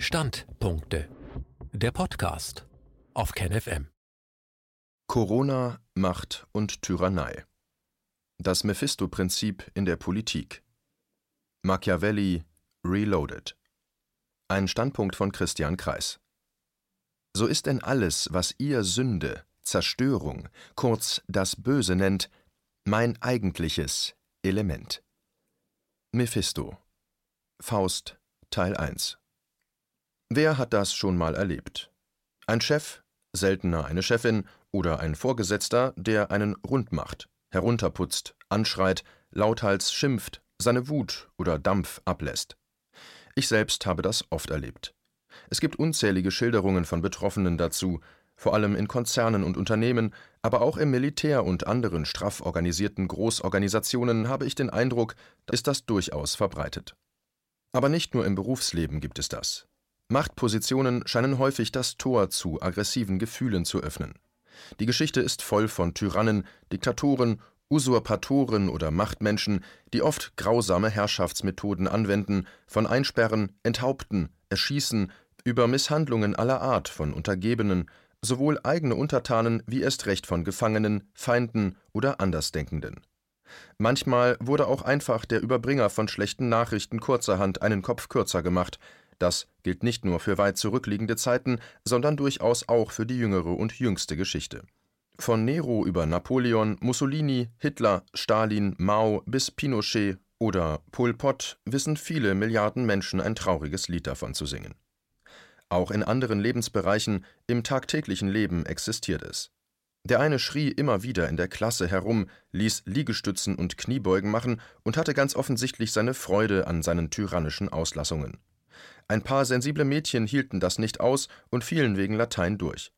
Standpunkte. Der Podcast auf KenFM. Corona, Macht und Tyrannei. Das Mephisto-Prinzip in der Politik. Machiavelli Reloaded. Ein Standpunkt von Christian Kreis. So ist denn alles, was ihr Sünde, Zerstörung, kurz das Böse nennt, mein eigentliches Element. Mephisto. Faust Teil 1 Wer hat das schon mal erlebt? Ein Chef, seltener eine Chefin oder ein Vorgesetzter, der einen rund macht, herunterputzt, anschreit, lauthals schimpft, seine Wut oder Dampf ablässt. Ich selbst habe das oft erlebt. Es gibt unzählige Schilderungen von Betroffenen dazu, vor allem in Konzernen und Unternehmen, aber auch im Militär und anderen straff organisierten Großorganisationen habe ich den Eindruck, ist das durchaus verbreitet. Aber nicht nur im Berufsleben gibt es das. Machtpositionen scheinen häufig das Tor zu aggressiven Gefühlen zu öffnen. Die Geschichte ist voll von Tyrannen, Diktatoren, Usurpatoren oder Machtmenschen, die oft grausame Herrschaftsmethoden anwenden, von Einsperren, Enthaupten, Erschießen, über Misshandlungen aller Art von Untergebenen, sowohl eigene Untertanen wie erst recht von Gefangenen, Feinden oder Andersdenkenden. Manchmal wurde auch einfach der Überbringer von schlechten Nachrichten kurzerhand einen Kopf kürzer gemacht, das gilt nicht nur für weit zurückliegende Zeiten, sondern durchaus auch für die jüngere und jüngste Geschichte. Von Nero über Napoleon, Mussolini, Hitler, Stalin, Mao bis Pinochet oder Pol Pot wissen viele Milliarden Menschen ein trauriges Lied davon zu singen. Auch in anderen Lebensbereichen, im tagtäglichen Leben existiert es. Der eine schrie immer wieder in der Klasse herum, ließ Liegestützen und Kniebeugen machen und hatte ganz offensichtlich seine Freude an seinen tyrannischen Auslassungen. Ein paar sensible Mädchen hielten das nicht aus und fielen wegen Latein durch.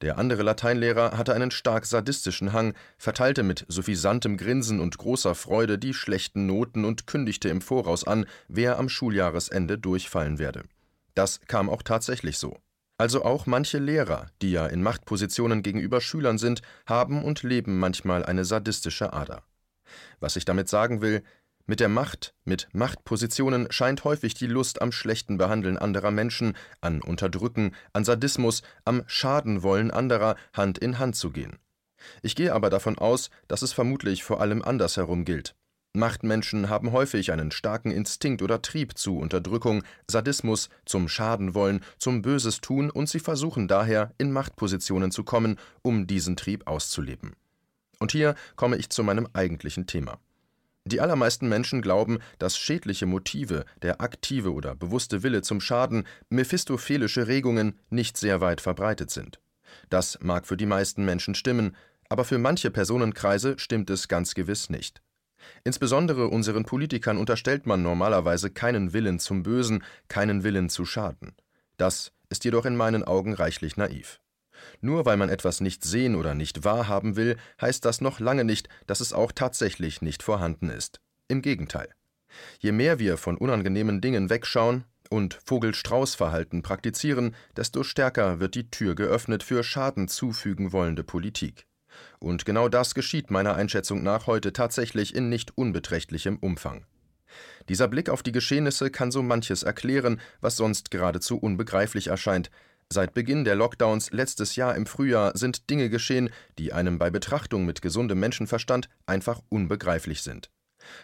Der andere Lateinlehrer hatte einen stark sadistischen Hang, verteilte mit suffisantem Grinsen und großer Freude die schlechten Noten und kündigte im Voraus an, wer am Schuljahresende durchfallen werde. Das kam auch tatsächlich so. Also auch manche Lehrer, die ja in Machtpositionen gegenüber Schülern sind, haben und leben manchmal eine sadistische Ader. Was ich damit sagen will, mit der Macht, mit Machtpositionen scheint häufig die Lust am schlechten Behandeln anderer Menschen, an Unterdrücken, an Sadismus, am Schadenwollen anderer Hand in Hand zu gehen. Ich gehe aber davon aus, dass es vermutlich vor allem andersherum gilt. Machtmenschen haben häufig einen starken Instinkt oder Trieb zu Unterdrückung, Sadismus, zum Schadenwollen, zum Böses tun und sie versuchen daher, in Machtpositionen zu kommen, um diesen Trieb auszuleben. Und hier komme ich zu meinem eigentlichen Thema. Die allermeisten Menschen glauben, dass schädliche Motive, der aktive oder bewusste Wille zum Schaden, mephistophelische Regungen nicht sehr weit verbreitet sind. Das mag für die meisten Menschen stimmen, aber für manche Personenkreise stimmt es ganz gewiss nicht. Insbesondere unseren Politikern unterstellt man normalerweise keinen Willen zum Bösen, keinen Willen zu schaden. Das ist jedoch in meinen Augen reichlich naiv. Nur weil man etwas nicht sehen oder nicht wahrhaben will, heißt das noch lange nicht, dass es auch tatsächlich nicht vorhanden ist. Im Gegenteil. Je mehr wir von unangenehmen Dingen wegschauen und Vogel-Strauß-Verhalten praktizieren, desto stärker wird die Tür geöffnet für Schaden zufügen wollende Politik. Und genau das geschieht meiner Einschätzung nach heute tatsächlich in nicht unbeträchtlichem Umfang. Dieser Blick auf die Geschehnisse kann so manches erklären, was sonst geradezu unbegreiflich erscheint. Seit Beginn der Lockdowns letztes Jahr im Frühjahr sind Dinge geschehen, die einem bei Betrachtung mit gesundem Menschenverstand einfach unbegreiflich sind.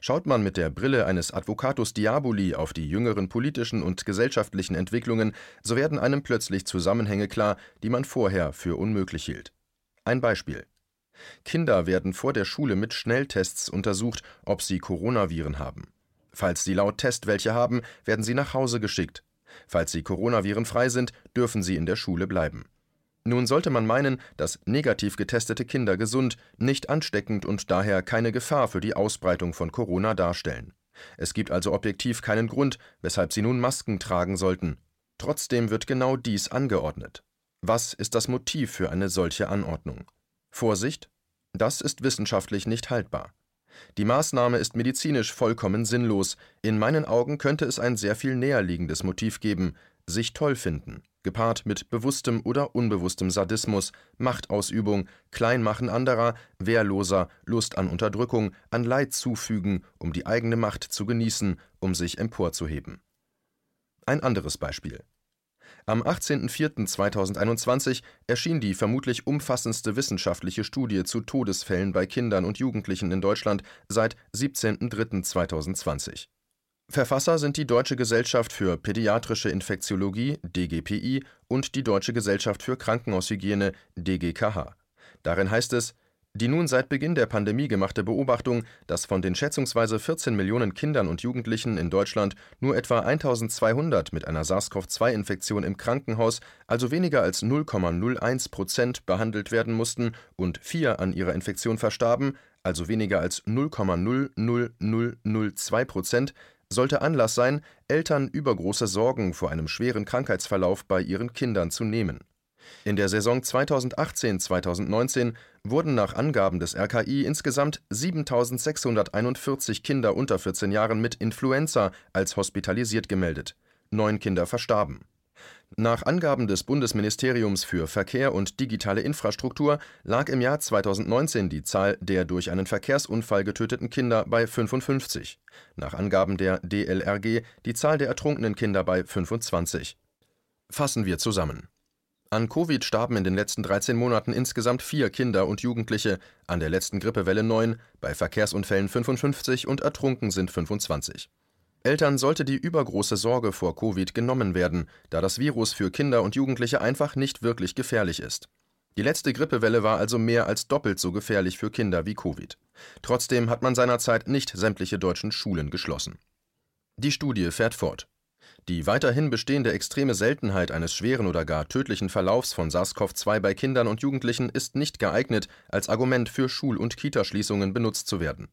Schaut man mit der Brille eines Advocatus Diaboli auf die jüngeren politischen und gesellschaftlichen Entwicklungen, so werden einem plötzlich Zusammenhänge klar, die man vorher für unmöglich hielt. Ein Beispiel. Kinder werden vor der Schule mit Schnelltests untersucht, ob sie Coronaviren haben. Falls sie laut Test welche haben, werden sie nach Hause geschickt. Falls sie Coronavirenfrei sind, dürfen sie in der Schule bleiben. Nun sollte man meinen, dass negativ getestete Kinder gesund, nicht ansteckend und daher keine Gefahr für die Ausbreitung von Corona darstellen. Es gibt also objektiv keinen Grund, weshalb sie nun Masken tragen sollten. Trotzdem wird genau dies angeordnet. Was ist das Motiv für eine solche Anordnung? Vorsicht, das ist wissenschaftlich nicht haltbar. Die Maßnahme ist medizinisch vollkommen sinnlos. In meinen Augen könnte es ein sehr viel näherliegendes Motiv geben: sich toll finden, gepaart mit bewusstem oder unbewusstem Sadismus, Machtausübung, Kleinmachen anderer, wehrloser, Lust an Unterdrückung, an Leid zufügen, um die eigene Macht zu genießen, um sich emporzuheben. Ein anderes Beispiel. Am 18.04.2021 erschien die vermutlich umfassendste wissenschaftliche Studie zu Todesfällen bei Kindern und Jugendlichen in Deutschland seit 17.03.2020. Verfasser sind die Deutsche Gesellschaft für Pädiatrische Infektiologie (DGPI) und die Deutsche Gesellschaft für Krankenhaushygiene (DGKH). Darin heißt es die nun seit Beginn der Pandemie gemachte Beobachtung, dass von den schätzungsweise 14 Millionen Kindern und Jugendlichen in Deutschland nur etwa 1200 mit einer SARS-CoV-2-Infektion im Krankenhaus, also weniger als 0,01 Prozent, behandelt werden mussten und vier an ihrer Infektion verstarben, also weniger als 0,00002 Prozent, sollte Anlass sein, Eltern übergroße Sorgen vor einem schweren Krankheitsverlauf bei ihren Kindern zu nehmen in der Saison 2018/2019 wurden nach Angaben des RKI insgesamt 7.641 Kinder unter 14 Jahren mit Influenza als hospitalisiert gemeldet, neun Kinder verstarben. Nach Angaben des Bundesministeriums für Verkehr und digitale Infrastruktur lag im Jahr 2019 die Zahl der durch einen Verkehrsunfall getöteten Kinder bei 55, nach Angaben der DLRG die Zahl der ertrunkenen Kinder bei 25. Fassen wir zusammen an Covid starben in den letzten 13 Monaten insgesamt vier Kinder und Jugendliche, an der letzten Grippewelle neun, bei Verkehrsunfällen 55 und ertrunken sind 25. Eltern sollte die übergroße Sorge vor Covid genommen werden, da das Virus für Kinder und Jugendliche einfach nicht wirklich gefährlich ist. Die letzte Grippewelle war also mehr als doppelt so gefährlich für Kinder wie Covid. Trotzdem hat man seinerzeit nicht sämtliche deutschen Schulen geschlossen. Die Studie fährt fort. Die weiterhin bestehende extreme Seltenheit eines schweren oder gar tödlichen Verlaufs von SARS-CoV-2 bei Kindern und Jugendlichen ist nicht geeignet, als Argument für Schul und Kitaschließungen benutzt zu werden.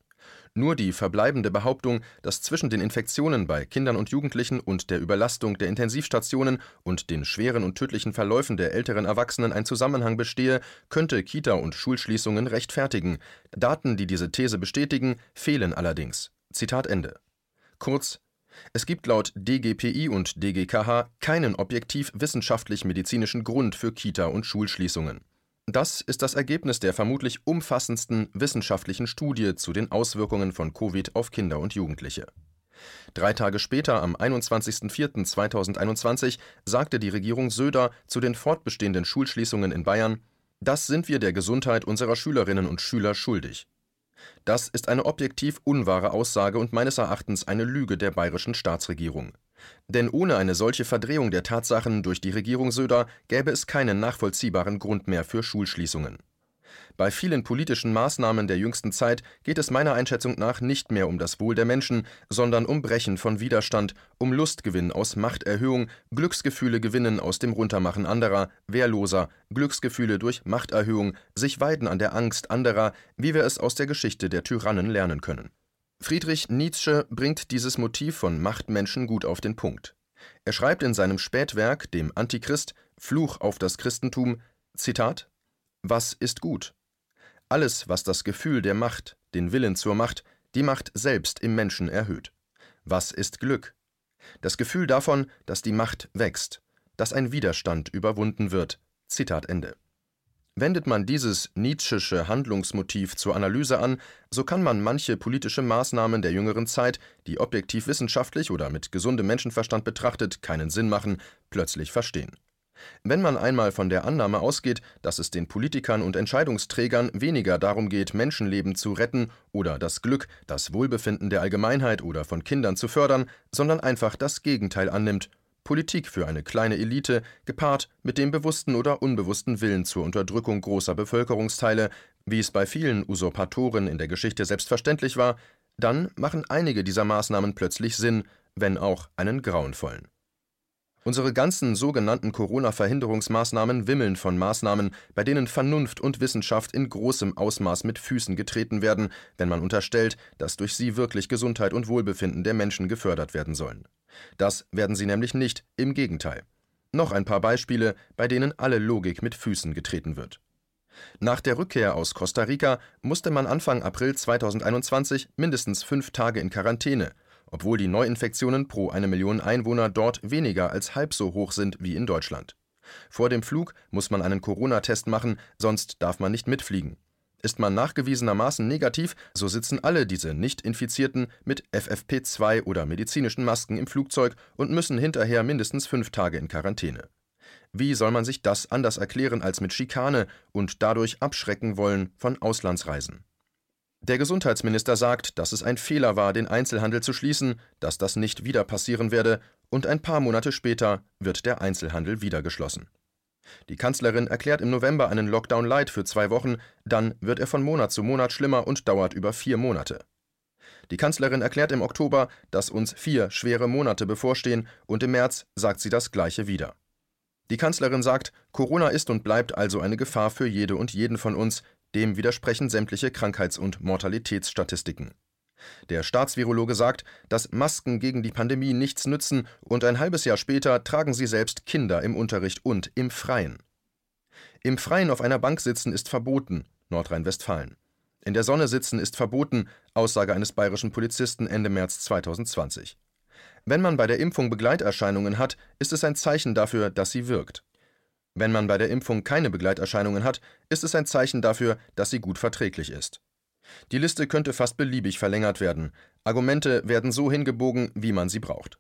Nur die verbleibende Behauptung, dass zwischen den Infektionen bei Kindern und Jugendlichen und der Überlastung der Intensivstationen und den schweren und tödlichen Verläufen der älteren Erwachsenen ein Zusammenhang bestehe, könnte Kita und Schulschließungen rechtfertigen. Daten, die diese These bestätigen, fehlen allerdings. Zitat Ende. Kurz es gibt laut DGPI und DGKH keinen objektiv wissenschaftlich-medizinischen Grund für Kita und Schulschließungen. Das ist das Ergebnis der vermutlich umfassendsten wissenschaftlichen Studie zu den Auswirkungen von Covid auf Kinder und Jugendliche. Drei Tage später, am 21.04.2021, sagte die Regierung Söder zu den fortbestehenden Schulschließungen in Bayern: Das sind wir der Gesundheit unserer Schülerinnen und Schüler schuldig. Das ist eine objektiv unwahre Aussage und meines Erachtens eine Lüge der bayerischen Staatsregierung. Denn ohne eine solche Verdrehung der Tatsachen durch die Regierung Söder gäbe es keinen nachvollziehbaren Grund mehr für Schulschließungen bei vielen politischen Maßnahmen der jüngsten Zeit geht es meiner Einschätzung nach nicht mehr um das Wohl der Menschen, sondern um Brechen von Widerstand, um Lustgewinn aus Machterhöhung, Glücksgefühle gewinnen aus dem Runtermachen anderer, Wehrloser, Glücksgefühle durch Machterhöhung, sich weiden an der Angst anderer, wie wir es aus der Geschichte der Tyrannen lernen können. Friedrich Nietzsche bringt dieses Motiv von Machtmenschen gut auf den Punkt. Er schreibt in seinem Spätwerk, dem Antichrist, Fluch auf das Christentum, Zitat Was ist gut? Alles, was das Gefühl der Macht, den Willen zur Macht, die Macht selbst im Menschen erhöht. Was ist Glück? Das Gefühl davon, dass die Macht wächst, dass ein Widerstand überwunden wird. Zitat Ende. Wendet man dieses Nietzschesche Handlungsmotiv zur Analyse an, so kann man manche politische Maßnahmen der jüngeren Zeit, die objektiv wissenschaftlich oder mit gesundem Menschenverstand betrachtet keinen Sinn machen, plötzlich verstehen. Wenn man einmal von der Annahme ausgeht, dass es den Politikern und Entscheidungsträgern weniger darum geht, Menschenleben zu retten oder das Glück, das Wohlbefinden der Allgemeinheit oder von Kindern zu fördern, sondern einfach das Gegenteil annimmt, Politik für eine kleine Elite, gepaart mit dem bewussten oder unbewussten Willen zur Unterdrückung großer Bevölkerungsteile, wie es bei vielen Usurpatoren in der Geschichte selbstverständlich war, dann machen einige dieser Maßnahmen plötzlich Sinn, wenn auch einen grauenvollen. Unsere ganzen sogenannten Corona-Verhinderungsmaßnahmen wimmeln von Maßnahmen, bei denen Vernunft und Wissenschaft in großem Ausmaß mit Füßen getreten werden, wenn man unterstellt, dass durch sie wirklich Gesundheit und Wohlbefinden der Menschen gefördert werden sollen. Das werden sie nämlich nicht, im Gegenteil. Noch ein paar Beispiele, bei denen alle Logik mit Füßen getreten wird. Nach der Rückkehr aus Costa Rica musste man Anfang April 2021 mindestens fünf Tage in Quarantäne, obwohl die Neuinfektionen pro eine Million Einwohner dort weniger als halb so hoch sind wie in Deutschland. Vor dem Flug muss man einen Corona-Test machen, sonst darf man nicht mitfliegen. Ist man nachgewiesenermaßen negativ, so sitzen alle diese Nicht-Infizierten mit FFP2 oder medizinischen Masken im Flugzeug und müssen hinterher mindestens fünf Tage in Quarantäne. Wie soll man sich das anders erklären als mit Schikane und dadurch abschrecken wollen von Auslandsreisen? Der Gesundheitsminister sagt, dass es ein Fehler war, den Einzelhandel zu schließen, dass das nicht wieder passieren werde, und ein paar Monate später wird der Einzelhandel wieder geschlossen. Die Kanzlerin erklärt im November einen Lockdown Light für zwei Wochen, dann wird er von Monat zu Monat schlimmer und dauert über vier Monate. Die Kanzlerin erklärt im Oktober, dass uns vier schwere Monate bevorstehen, und im März sagt sie das Gleiche wieder. Die Kanzlerin sagt, Corona ist und bleibt also eine Gefahr für jede und jeden von uns, dem widersprechen sämtliche Krankheits- und Mortalitätsstatistiken. Der Staatsvirologe sagt, dass Masken gegen die Pandemie nichts nützen und ein halbes Jahr später tragen sie selbst Kinder im Unterricht und im Freien. Im Freien auf einer Bank sitzen ist verboten, Nordrhein-Westfalen. In der Sonne sitzen ist verboten, Aussage eines bayerischen Polizisten Ende März 2020. Wenn man bei der Impfung Begleiterscheinungen hat, ist es ein Zeichen dafür, dass sie wirkt. Wenn man bei der Impfung keine Begleiterscheinungen hat, ist es ein Zeichen dafür, dass sie gut verträglich ist. Die Liste könnte fast beliebig verlängert werden. Argumente werden so hingebogen, wie man sie braucht.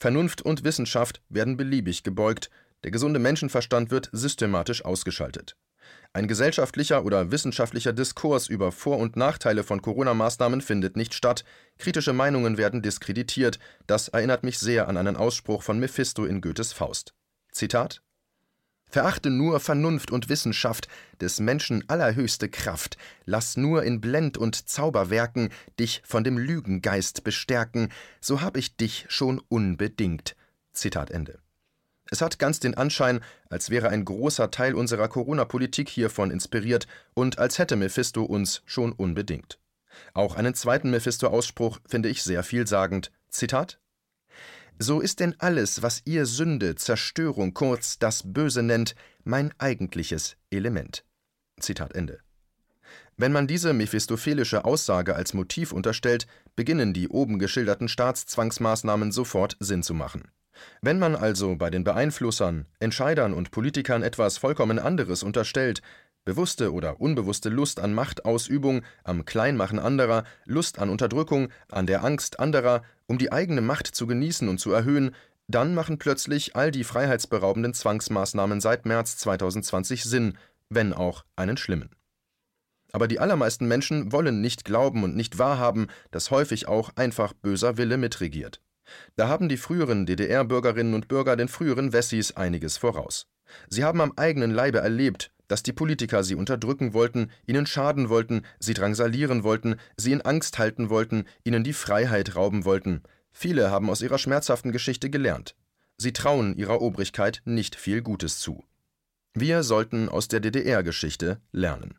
Vernunft und Wissenschaft werden beliebig gebeugt, der gesunde Menschenverstand wird systematisch ausgeschaltet. Ein gesellschaftlicher oder wissenschaftlicher Diskurs über Vor- und Nachteile von Corona-Maßnahmen findet nicht statt, kritische Meinungen werden diskreditiert, das erinnert mich sehr an einen Ausspruch von Mephisto in Goethes Faust. Zitat Verachte nur Vernunft und Wissenschaft, des Menschen allerhöchste Kraft, lass nur in Blend- und Zauberwerken dich von dem Lügengeist bestärken, so hab ich dich schon unbedingt. Zitat Ende. Es hat ganz den Anschein, als wäre ein großer Teil unserer Corona-Politik hiervon inspiriert und als hätte Mephisto uns schon unbedingt. Auch einen zweiten Mephisto-Ausspruch finde ich sehr vielsagend. Zitat so ist denn alles, was ihr Sünde, Zerstörung, kurz das Böse nennt, mein eigentliches Element. Zitat Ende. Wenn man diese mephistophelische Aussage als Motiv unterstellt, beginnen die oben geschilderten Staatszwangsmaßnahmen sofort Sinn zu machen. Wenn man also bei den Beeinflussern, Entscheidern und Politikern etwas vollkommen anderes unterstellt, Bewusste oder unbewusste Lust an Machtausübung, am Kleinmachen anderer, Lust an Unterdrückung, an der Angst anderer, um die eigene Macht zu genießen und zu erhöhen, dann machen plötzlich all die freiheitsberaubenden Zwangsmaßnahmen seit März 2020 Sinn, wenn auch einen schlimmen. Aber die allermeisten Menschen wollen nicht glauben und nicht wahrhaben, dass häufig auch einfach böser Wille mitregiert. Da haben die früheren DDR-Bürgerinnen und Bürger den früheren Wessis einiges voraus. Sie haben am eigenen Leibe erlebt, dass die Politiker sie unterdrücken wollten, ihnen schaden wollten, sie drangsalieren wollten, sie in Angst halten wollten, ihnen die Freiheit rauben wollten. Viele haben aus ihrer schmerzhaften Geschichte gelernt. Sie trauen ihrer Obrigkeit nicht viel Gutes zu. Wir sollten aus der DDR-Geschichte lernen.